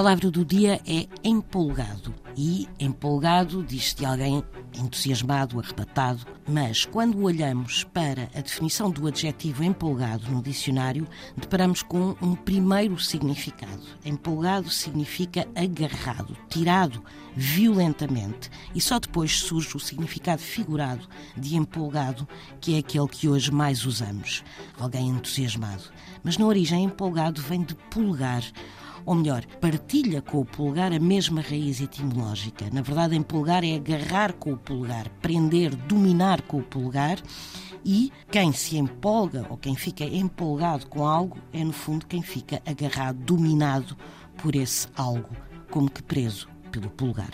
palavra do dia é empolgado. E empolgado diz-se de alguém entusiasmado, arrebatado, mas quando olhamos para a definição do adjetivo empolgado no dicionário, deparamos com um primeiro significado. Empolgado significa agarrado, tirado violentamente, e só depois surge o significado figurado de empolgado, que é aquele que hoje mais usamos. Alguém entusiasmado. Mas na origem, empolgado vem de pulgar ou melhor, partilha com o polegar a mesma raiz etimológica. Na verdade, empolgar é agarrar com o polegar, prender, dominar com o polegar. E quem se empolga ou quem fica empolgado com algo é, no fundo, quem fica agarrado, dominado por esse algo, como que preso pelo polegar.